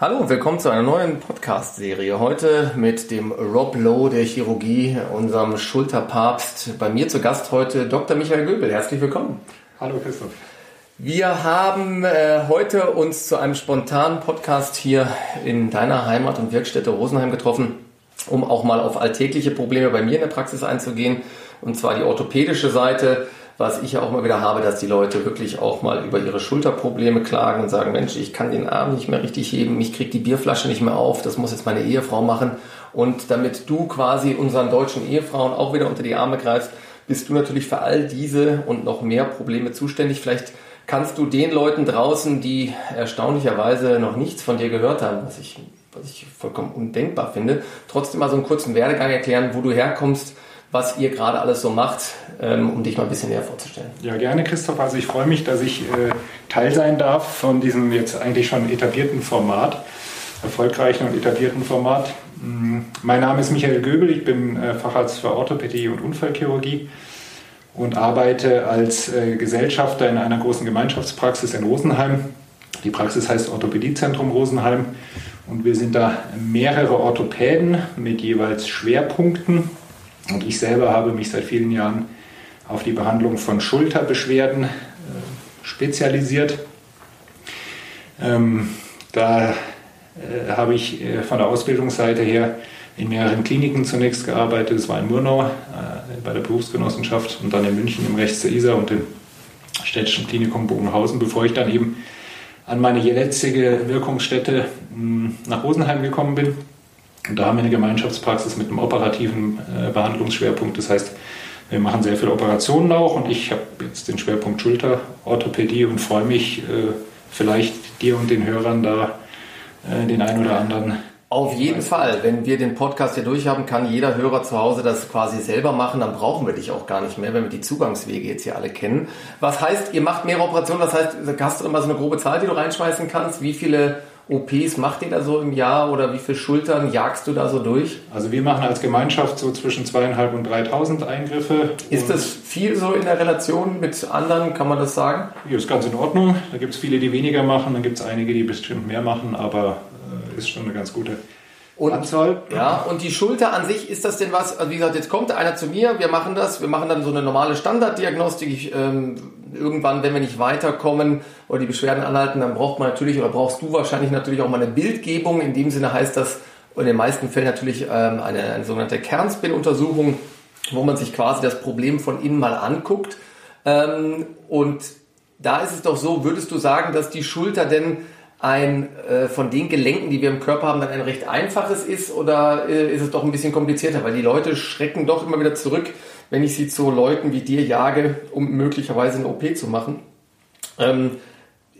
Hallo und willkommen zu einer neuen Podcast-Serie. Heute mit dem Rob Lowe der Chirurgie, unserem Schulterpapst. Bei mir zu Gast heute Dr. Michael Göbel. Herzlich willkommen. Hallo Christoph. Wir haben äh, heute uns zu einem spontanen Podcast hier in deiner Heimat und Wirkstätte Rosenheim getroffen, um auch mal auf alltägliche Probleme bei mir in der Praxis einzugehen. Und zwar die orthopädische Seite was ich ja auch mal wieder habe, dass die Leute wirklich auch mal über ihre Schulterprobleme klagen und sagen, Mensch, ich kann den Arm nicht mehr richtig heben, ich kriege die Bierflasche nicht mehr auf, das muss jetzt meine Ehefrau machen. Und damit du quasi unseren deutschen Ehefrauen auch wieder unter die Arme greifst, bist du natürlich für all diese und noch mehr Probleme zuständig. Vielleicht kannst du den Leuten draußen, die erstaunlicherweise noch nichts von dir gehört haben, was ich, was ich vollkommen undenkbar finde, trotzdem mal so einen kurzen Werdegang erklären, wo du herkommst, was ihr gerade alles so macht, ähm, um dich mal ein bisschen näher vorzustellen. Ja, gerne, Christoph. Also ich freue mich, dass ich äh, Teil sein darf von diesem jetzt eigentlich schon etablierten Format, erfolgreichen und etablierten Format. Mm, mein Name ist Michael Göbel, ich bin äh, Facharzt für Orthopädie und Unfallchirurgie und arbeite als äh, Gesellschafter in einer großen Gemeinschaftspraxis in Rosenheim. Die Praxis heißt Orthopädiezentrum Rosenheim und wir sind da mehrere Orthopäden mit jeweils Schwerpunkten und ich selber habe mich seit vielen Jahren auf die Behandlung von Schulterbeschwerden äh, spezialisiert. Ähm, da äh, habe ich äh, von der Ausbildungsseite her in mehreren Kliniken zunächst gearbeitet. Das war in Murnau bei der Berufsgenossenschaft und dann in München im Rechts der Isar und im städtischen Klinikum Bogenhausen, bevor ich dann eben an meine jetzige Wirkungsstätte hm, nach Rosenheim gekommen bin und da haben wir eine Gemeinschaftspraxis mit einem operativen äh, Behandlungsschwerpunkt. Das heißt, wir machen sehr viele Operationen auch und ich habe jetzt den Schwerpunkt Schulterorthopädie und freue mich, äh, vielleicht dir und den Hörern da äh, den einen oder anderen. Auf jeden Fall. Wenn wir den Podcast hier durchhaben, kann jeder Hörer zu Hause das quasi selber machen. Dann brauchen wir dich auch gar nicht mehr, wenn wir die Zugangswege jetzt hier alle kennen. Was heißt, ihr macht mehrere Operationen? Was heißt, hast du immer so eine grobe Zahl, die du reinschmeißen kannst? Wie viele OPs macht ihr da so im Jahr oder wie viele Schultern jagst du da so durch? Also wir machen als Gemeinschaft so zwischen zweieinhalb und 3.000 Eingriffe. Ist das viel so in der Relation mit anderen, kann man das sagen? Ja, ist ganz in Ordnung. Da gibt es viele, die weniger machen, dann gibt es einige, die bestimmt mehr machen, aber äh, ist schon eine ganz gute und, Anzahl. Ja, und die Schulter an sich, ist das denn was? Also wie gesagt, jetzt kommt einer zu mir, wir machen das, wir machen dann so eine normale Standarddiagnostik. Ich, ähm, irgendwann, wenn wir nicht weiterkommen oder die Beschwerden anhalten, dann braucht man natürlich oder brauchst du wahrscheinlich natürlich auch mal eine Bildgebung. In dem Sinne heißt das in den meisten Fällen natürlich ähm, eine, eine sogenannte Kernspin-Untersuchung, wo man sich quasi das Problem von innen mal anguckt. Ähm, und da ist es doch so, würdest du sagen, dass die Schulter denn ein äh, von den Gelenken, die wir im Körper haben, dann ein recht einfaches ist oder äh, ist es doch ein bisschen komplizierter? Weil die Leute schrecken doch immer wieder zurück, wenn ich sie zu Leuten wie dir jage, um möglicherweise eine OP zu machen. Ähm,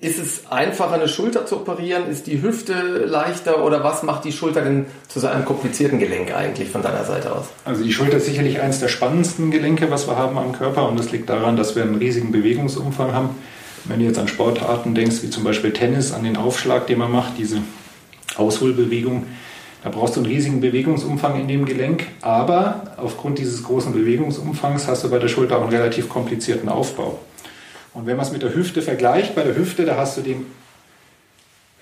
ist es einfacher, eine Schulter zu operieren? Ist die Hüfte leichter oder was macht die Schulter denn zu so einem komplizierten Gelenk eigentlich von deiner Seite aus? Also die Schulter ist sicherlich eines der spannendsten Gelenke, was wir haben am Körper und das liegt daran, dass wir einen riesigen Bewegungsumfang haben. Wenn du jetzt an Sportarten denkst, wie zum Beispiel Tennis, an den Aufschlag, den man macht, diese Ausholbewegung, da brauchst du einen riesigen Bewegungsumfang in dem Gelenk, aber aufgrund dieses großen Bewegungsumfangs hast du bei der Schulter auch einen relativ komplizierten Aufbau. Und wenn man es mit der Hüfte vergleicht, bei der Hüfte, da hast du den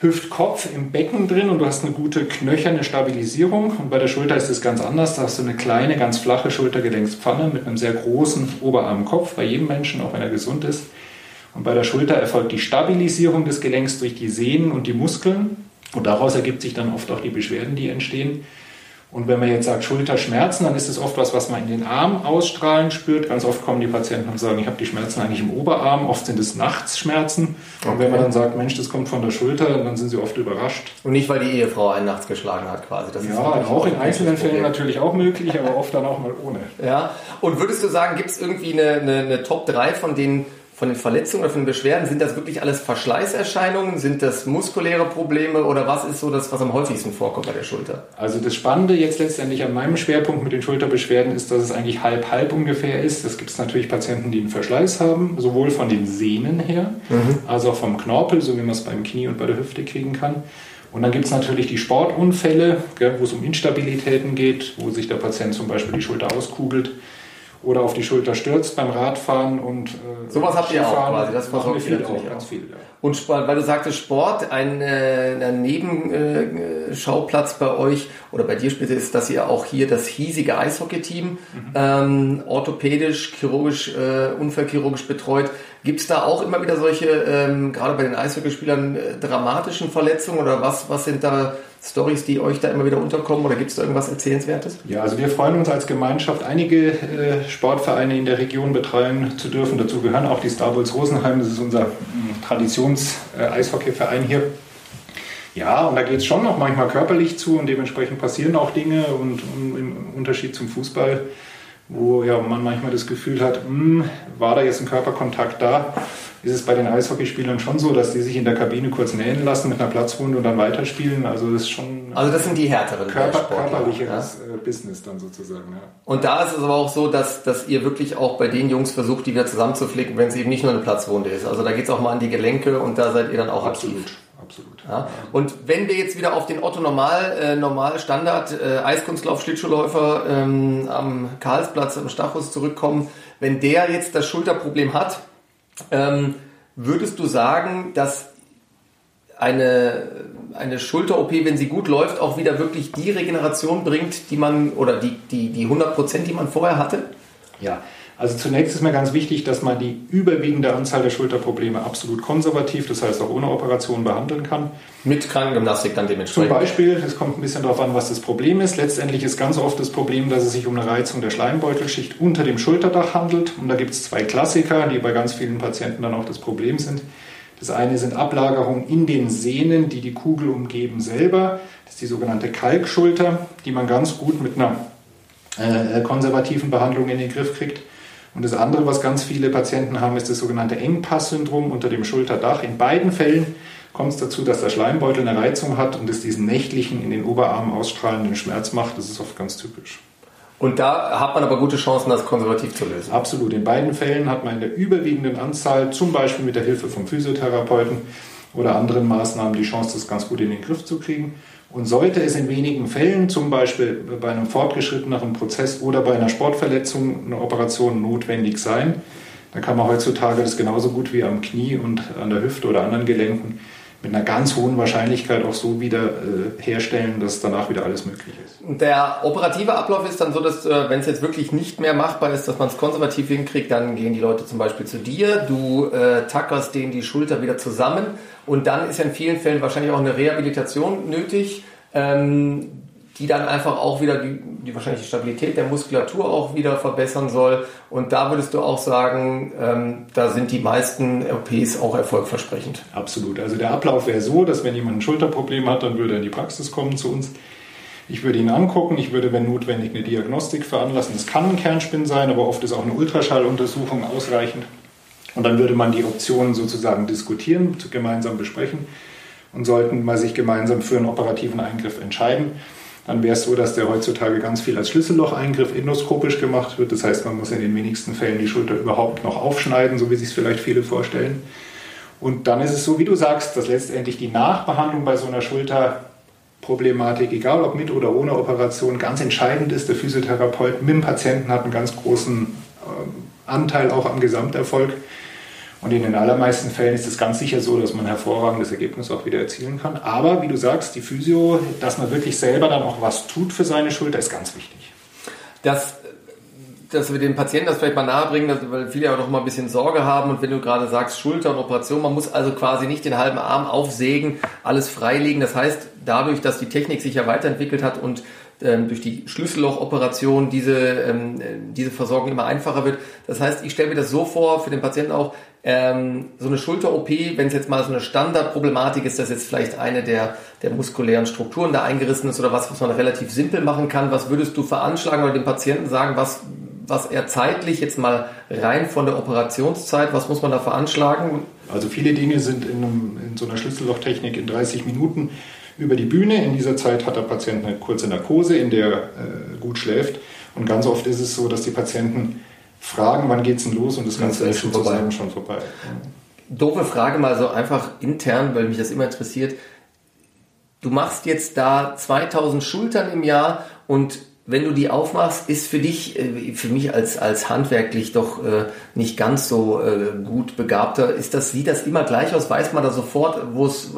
Hüftkopf im Becken drin und du hast eine gute knöcherne Stabilisierung. Und bei der Schulter ist es ganz anders. Da hast du eine kleine, ganz flache Schultergelenkspfanne mit einem sehr großen Oberarmkopf bei jedem Menschen, auch wenn er gesund ist. Und bei der Schulter erfolgt die Stabilisierung des Gelenks durch die Sehnen und die Muskeln. Und daraus ergibt sich dann oft auch die Beschwerden, die entstehen. Und wenn man jetzt sagt Schulterschmerzen, dann ist es oft was, was man in den Arm ausstrahlen spürt. Ganz oft kommen die Patienten und sagen, ich habe die Schmerzen eigentlich im Oberarm. Oft sind es Nachtsschmerzen. Okay. Und wenn man dann sagt, Mensch, das kommt von der Schulter, dann sind sie oft überrascht. Und nicht, weil die Ehefrau einen nachts geschlagen hat quasi. Das ja, auch in einzelnen Fällen natürlich auch möglich, aber oft dann auch mal ohne. Ja, und würdest du sagen, gibt es irgendwie eine, eine, eine Top 3 von den von den Verletzungen oder von den Beschwerden, sind das wirklich alles Verschleißerscheinungen? Sind das muskuläre Probleme oder was ist so das, was am häufigsten vorkommt bei der Schulter? Also das Spannende jetzt letztendlich an meinem Schwerpunkt mit den Schulterbeschwerden ist, dass es eigentlich halb-halb ungefähr ist. Es gibt natürlich Patienten, die einen Verschleiß haben, sowohl von den Sehnen her, mhm. als auch vom Knorpel, so wie man es beim Knie und bei der Hüfte kriegen kann. Und dann gibt es natürlich die Sportunfälle, wo es um Instabilitäten geht, wo sich der Patient zum Beispiel die Schulter auskugelt oder auf die Schulter stürzt beim Radfahren und äh, sowas habt ihr auch quasi. Das versorgt ihr natürlich auch. Ganz viel, ja. Und weil du sagtest Sport, ein, äh, ein Nebenschauplatz bei euch oder bei dir speziell ist, dass ihr auch hier das hiesige Eishockey-Team mhm. ähm, orthopädisch, chirurgisch, äh, unfallchirurgisch betreut. Gibt es da auch immer wieder solche, ähm, gerade bei den Eishockeyspielern, äh, dramatischen Verletzungen oder was, was sind da Stories, die euch da immer wieder unterkommen oder gibt es da irgendwas Erzählenswertes? Ja, also wir freuen uns als Gemeinschaft, einige äh, Sportvereine in der Region betreuen zu dürfen. Dazu gehören auch die Star Wars Rosenheim, das ist unser äh, Traditions-Eishockeyverein äh, hier. Ja, und da geht es schon noch manchmal körperlich zu und dementsprechend passieren auch Dinge und, und im Unterschied zum Fußball wo ja man manchmal das Gefühl hat, mh, hm, war da jetzt ein Körperkontakt da? Ist es bei den Eishockeyspielern schon so, dass die sich in der Kabine kurz nähen lassen mit einer Platzwunde und dann weiterspielen? Also das ist schon also das sind die härteren Körper, körperlicheres ja? Äh, Business dann sozusagen. Ja. Und da ist es aber auch so, dass, dass ihr wirklich auch bei den Jungs versucht, die wieder zusammenzuflicken, wenn es eben nicht nur eine Platzwunde ist. Also da geht es auch mal an die Gelenke und da seid ihr dann auch Absolut. aktiv absolut. Ja. Und wenn wir jetzt wieder auf den Otto Normal, äh, Normal Standard äh, Eiskunstlauf Schlittschuhläufer ähm, am Karlsplatz am Stachus zurückkommen, wenn der jetzt das Schulterproblem hat, ähm, würdest du sagen, dass eine, eine Schulter-OP, wenn sie gut läuft, auch wieder wirklich die Regeneration bringt, die man oder die, die, die 100 Prozent, die man vorher hatte? Ja, also zunächst ist mir ganz wichtig, dass man die überwiegende Anzahl der Schulterprobleme absolut konservativ, das heißt auch ohne Operation behandeln kann. Mit Krankengymnastik dann dementsprechend. Zum Beispiel, es kommt ein bisschen darauf an, was das Problem ist. Letztendlich ist ganz oft das Problem, dass es sich um eine Reizung der Schleimbeutelschicht unter dem Schulterdach handelt. Und da gibt es zwei Klassiker, die bei ganz vielen Patienten dann auch das Problem sind. Das eine sind Ablagerungen in den Sehnen, die die Kugel umgeben selber. Das ist die sogenannte Kalkschulter, die man ganz gut mit einer äh, konservativen Behandlung in den Griff kriegt. Und das andere, was ganz viele Patienten haben, ist das sogenannte Engpass-Syndrom unter dem Schulterdach. In beiden Fällen kommt es dazu, dass der Schleimbeutel eine Reizung hat und es diesen nächtlichen, in den Oberarmen ausstrahlenden Schmerz macht. Das ist oft ganz typisch. Und da hat man aber gute Chancen, das konservativ zu lösen. Absolut. In beiden Fällen hat man in der überwiegenden Anzahl, zum Beispiel mit der Hilfe vom Physiotherapeuten oder anderen Maßnahmen, die Chance, das ganz gut in den Griff zu kriegen. Und sollte es in wenigen Fällen, zum Beispiel bei einem fortgeschritteneren Prozess oder bei einer Sportverletzung, eine Operation notwendig sein, dann kann man heutzutage das genauso gut wie am Knie und an der Hüfte oder anderen Gelenken mit einer ganz hohen Wahrscheinlichkeit auch so wieder äh, herstellen, dass danach wieder alles möglich ist. Der operative Ablauf ist dann so, dass äh, wenn es jetzt wirklich nicht mehr machbar ist, dass man es konservativ hinkriegt, dann gehen die Leute zum Beispiel zu dir, du äh, tackerst denen die Schulter wieder zusammen und dann ist ja in vielen Fällen wahrscheinlich auch eine Rehabilitation nötig. Ähm, die dann einfach auch wieder die, die wahrscheinlich die Stabilität der Muskulatur auch wieder verbessern soll. Und da würdest du auch sagen, ähm, da sind die meisten OPs auch erfolgversprechend. Absolut. Also der Ablauf wäre so, dass wenn jemand ein Schulterproblem hat, dann würde er in die Praxis kommen zu uns. Ich würde ihn angucken, ich würde, wenn notwendig, eine Diagnostik veranlassen. Es kann ein Kernspinn sein, aber oft ist auch eine Ultraschalluntersuchung ausreichend. Und dann würde man die Optionen sozusagen diskutieren, gemeinsam besprechen und sollten mal sich gemeinsam für einen operativen Eingriff entscheiden dann wäre es so, dass der heutzutage ganz viel als Schlüssellocheingriff endoskopisch gemacht wird. Das heißt, man muss in den wenigsten Fällen die Schulter überhaupt noch aufschneiden, so wie sich es vielleicht viele vorstellen. Und dann ist es so, wie du sagst, dass letztendlich die Nachbehandlung bei so einer Schulterproblematik, egal ob mit oder ohne Operation, ganz entscheidend ist. Der Physiotherapeut mit dem Patienten hat einen ganz großen äh, Anteil auch am Gesamterfolg. Und in den allermeisten Fällen ist es ganz sicher so, dass man hervorragendes Ergebnis auch wieder erzielen kann. Aber wie du sagst, die Physio, dass man wirklich selber dann auch was tut für seine Schulter, ist ganz wichtig. Das dass wir den Patienten das vielleicht mal nahebringen, weil viele ja auch noch mal ein bisschen Sorge haben und wenn du gerade sagst Schulter und Operation, man muss also quasi nicht den halben Arm aufsägen, alles freilegen. Das heißt, dadurch, dass die Technik sich ja weiterentwickelt hat und ähm, durch die Schlüssellochoperation diese, ähm, diese Versorgung immer einfacher wird. Das heißt, ich stelle mir das so vor, für den Patienten auch, ähm, so eine Schulter-OP, wenn es jetzt mal so eine Standardproblematik ist, dass jetzt vielleicht eine der, der muskulären Strukturen da eingerissen ist oder was, was man relativ simpel machen kann, was würdest du veranschlagen oder dem Patienten sagen, was, was er zeitlich jetzt mal rein von der Operationszeit, was muss man da veranschlagen? Also viele Dinge sind in, einem, in so einer Schlüssellochtechnik in 30 Minuten über die Bühne. In dieser Zeit hat der Patient eine kurze Narkose, in der äh, gut schläft. Und ganz oft ist es so, dass die Patienten fragen, wann geht es denn los und das Ganze ist schon vorbei. schon vorbei. Doofe Frage mal so einfach intern, weil mich das immer interessiert. Du machst jetzt da 2000 Schultern im Jahr und wenn du die aufmachst, ist für dich, äh, für mich als, als handwerklich doch äh, nicht ganz so äh, gut begabter, ist das, sieht das immer gleich aus? Weiß man da sofort, wo es,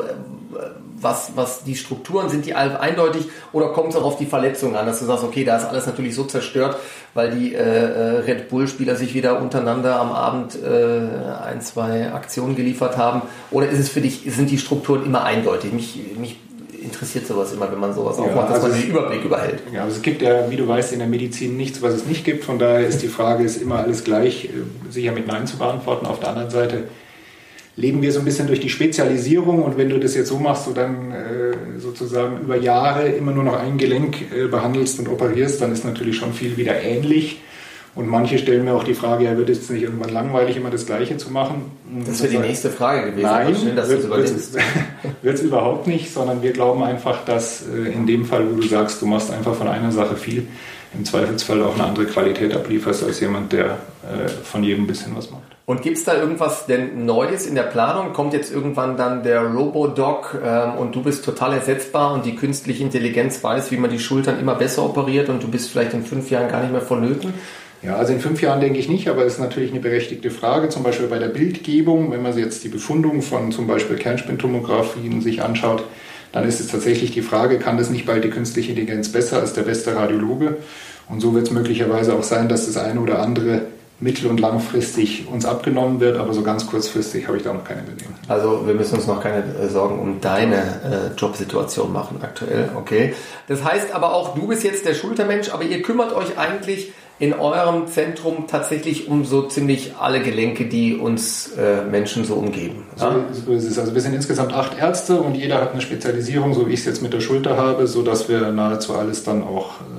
was, was die Strukturen sind, die eindeutig oder kommt es auch auf die Verletzungen an, dass du sagst, okay, da ist alles natürlich so zerstört, weil die äh, Red Bull-Spieler sich wieder untereinander am Abend äh, ein, zwei Aktionen geliefert haben? Oder ist es für dich, sind die Strukturen immer eindeutig? Mich, mich interessiert sowas immer, wenn man sowas ja, aufmacht, dass also man den Überblick überhält. Ja, also es gibt ja, wie du weißt, in der Medizin nichts, was es nicht gibt. Von daher ist die Frage, ist immer alles gleich, äh, sicher mit Nein zu beantworten. Auf der anderen Seite leben wir so ein bisschen durch die Spezialisierung und wenn du das jetzt so machst, du dann äh, sozusagen über Jahre immer nur noch ein Gelenk äh, behandelst und operierst, dann ist natürlich schon viel wieder ähnlich. Und manche stellen mir auch die Frage, ja, wird es nicht irgendwann langweilig, immer das Gleiche zu machen? Das wäre die nächste Frage gewesen. Nein, wird es überhaupt nicht, sondern wir glauben einfach, dass äh, in dem Fall, wo du sagst, du machst einfach von einer Sache viel, im Zweifelsfall auch eine andere Qualität ablieferst als jemand, der äh, von jedem ein bisschen was macht. Und gibt es da irgendwas denn Neues in der Planung? Kommt jetzt irgendwann dann der Robodoc ähm, und du bist total ersetzbar und die künstliche Intelligenz weiß, wie man die Schultern immer besser operiert und du bist vielleicht in fünf Jahren gar nicht mehr vonnöten? Ja, also in fünf Jahren denke ich nicht, aber es ist natürlich eine berechtigte Frage. Zum Beispiel bei der Bildgebung, wenn man sich jetzt die Befundung von zum Beispiel Kernspintomographien sich anschaut, dann ist es tatsächlich die Frage, kann das nicht bald die künstliche Intelligenz besser als der beste Radiologe? Und so wird es möglicherweise auch sein, dass das eine oder andere mittel- und langfristig uns abgenommen wird, aber so ganz kurzfristig habe ich da noch keine Bedenken. Also wir müssen uns noch keine äh, Sorgen um deine äh, Jobsituation machen aktuell, okay. Das heißt aber auch, du bist jetzt der Schultermensch, aber ihr kümmert euch eigentlich in eurem Zentrum tatsächlich um so ziemlich alle Gelenke, die uns äh, Menschen so umgeben. Ja? So, ist es. Also wir sind insgesamt acht Ärzte und jeder hat eine Spezialisierung, so wie ich es jetzt mit der Schulter habe, sodass wir nahezu alles dann auch äh.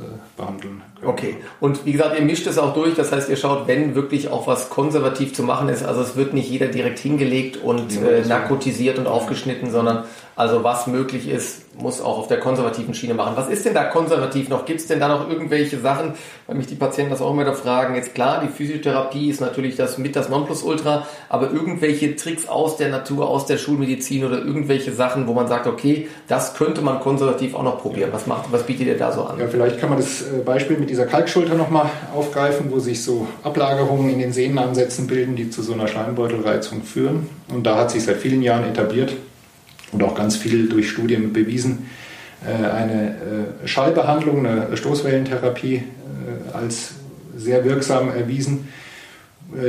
Okay. Und wie gesagt, ihr mischt es auch durch. Das heißt, ihr schaut, wenn wirklich auch was konservativ zu machen ist. Also es wird nicht jeder direkt hingelegt und äh, narkotisiert und aufgeschnitten, sondern also was möglich ist, muss auch auf der konservativen Schiene machen. Was ist denn da konservativ noch? Gibt es denn da noch irgendwelche Sachen, weil mich die Patienten das auch immer wieder fragen? Jetzt klar, die Physiotherapie ist natürlich das mit das Nonplusultra, aber irgendwelche Tricks aus der Natur, aus der Schulmedizin oder irgendwelche Sachen, wo man sagt, okay, das könnte man konservativ auch noch probieren. Was macht, was bietet ihr da so an? Ja, vielleicht kann man das äh, Beispiel mit dieser Kalkschulter nochmal aufgreifen, wo sich so Ablagerungen in den Sehnenansätzen bilden, die zu so einer Schleimbeutelreizung führen. Und da hat sich seit vielen Jahren etabliert, und auch ganz viel durch Studien bewiesen, äh, eine äh, Schallbehandlung, eine Stoßwellentherapie äh, als sehr wirksam erwiesen,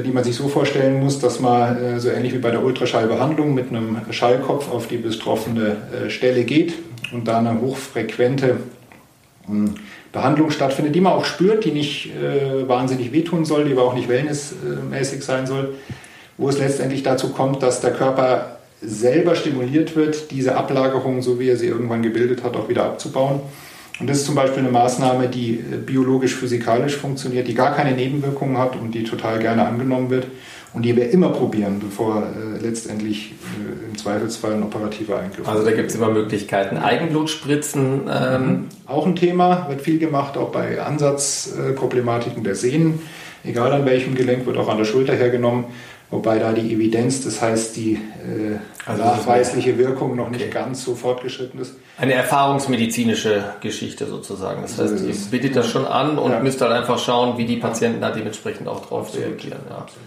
die man sich so vorstellen muss, dass man so ähnlich wie bei der Ultraschallbehandlung mit einem Schallkopf auf die betroffene Stelle geht und da eine hochfrequente hm, Behandlung stattfindet, die man auch spürt, die nicht wahnsinnig wehtun soll, die aber auch nicht wellnessmäßig sein soll, wo es letztendlich dazu kommt, dass der Körper selber stimuliert wird, diese Ablagerung, so wie er sie irgendwann gebildet hat, auch wieder abzubauen. Und das ist zum Beispiel eine Maßnahme, die äh, biologisch-physikalisch funktioniert, die gar keine Nebenwirkungen hat und die total gerne angenommen wird und die wir immer probieren, bevor äh, letztendlich äh, im Zweifelsfall ein operativer Eingriff Also da gibt es immer Möglichkeiten. Eigenblutspritzen. Ähm mhm. Auch ein Thema, wird viel gemacht, auch bei Ansatzproblematiken der Sehnen. Egal an welchem Gelenk, wird auch an der Schulter hergenommen wobei da die Evidenz, das heißt die äh, also nachweisliche Wirkung noch okay. nicht ganz so fortgeschritten ist. Eine erfahrungsmedizinische Geschichte sozusagen. Das heißt, ihr bietet das schon an und ja. müsst halt einfach schauen, wie die Patienten da dementsprechend auch drauf Absolut. reagieren. Ja. Absolut.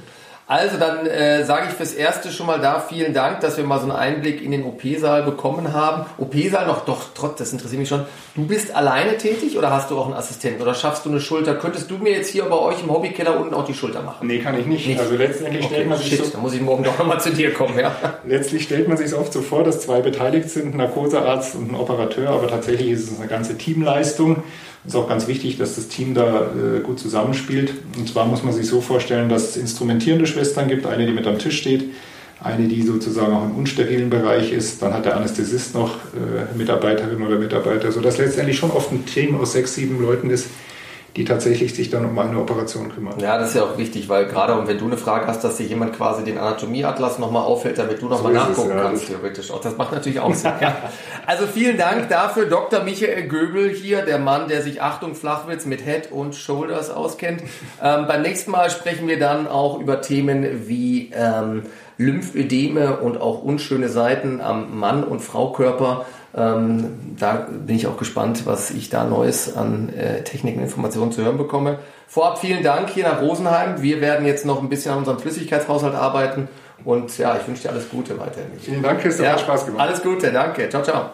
Also dann äh, sage ich fürs Erste schon mal da vielen Dank, dass wir mal so einen Einblick in den OP-Saal bekommen haben. OP-Saal noch doch, trotz, das interessiert mich schon. Du bist alleine tätig oder hast du auch einen Assistenten oder schaffst du eine Schulter? Könntest du mir jetzt hier bei euch im Hobbykeller unten auch die Schulter machen? Nee, kann ich nicht. nicht. Also letztendlich okay, stellt man sich shit, so, dann muss ich morgen doch nochmal zu dir kommen, ja. Letztlich stellt man sich oft so vor, dass zwei beteiligt sind, ein Narkosearzt und ein Operateur, aber tatsächlich ist es eine ganze Teamleistung. Ist auch ganz wichtig, dass das Team da äh, gut zusammenspielt. Und zwar muss man sich so vorstellen, dass es instrumentierende Schwestern gibt, eine, die mit am Tisch steht, eine, die sozusagen auch im unsterilen Bereich ist. Dann hat der Anästhesist noch äh, Mitarbeiterin oder Mitarbeiter, sodass letztendlich schon oft ein Team aus sechs, sieben Leuten ist, die tatsächlich sich dann um eine Operation kümmern. Ja, das ist ja auch wichtig, weil gerade wenn du eine Frage hast, dass sich jemand quasi den Anatomieatlas nochmal auffällt, damit du nochmal so nachgucken es, ja. kannst, theoretisch auch. Das macht natürlich auch Sinn. ja. Also vielen Dank dafür, Dr. Michael Göbel hier, der Mann, der sich Achtung Flachwitz mit Head und Shoulders auskennt. Ähm, beim nächsten Mal sprechen wir dann auch über Themen wie ähm, Lymphödeme und auch unschöne Seiten am Mann- und Fraukörper. Ähm, da bin ich auch gespannt, was ich da Neues an äh, Technik und Informationen zu hören bekomme. Vorab vielen Dank hier nach Rosenheim. Wir werden jetzt noch ein bisschen an unserem Flüssigkeitshaushalt arbeiten und ja, ich wünsche dir alles Gute weiterhin. Vielen Dank, Christoph, ja, hat Spaß gemacht. Alles Gute, danke. Ciao, ciao.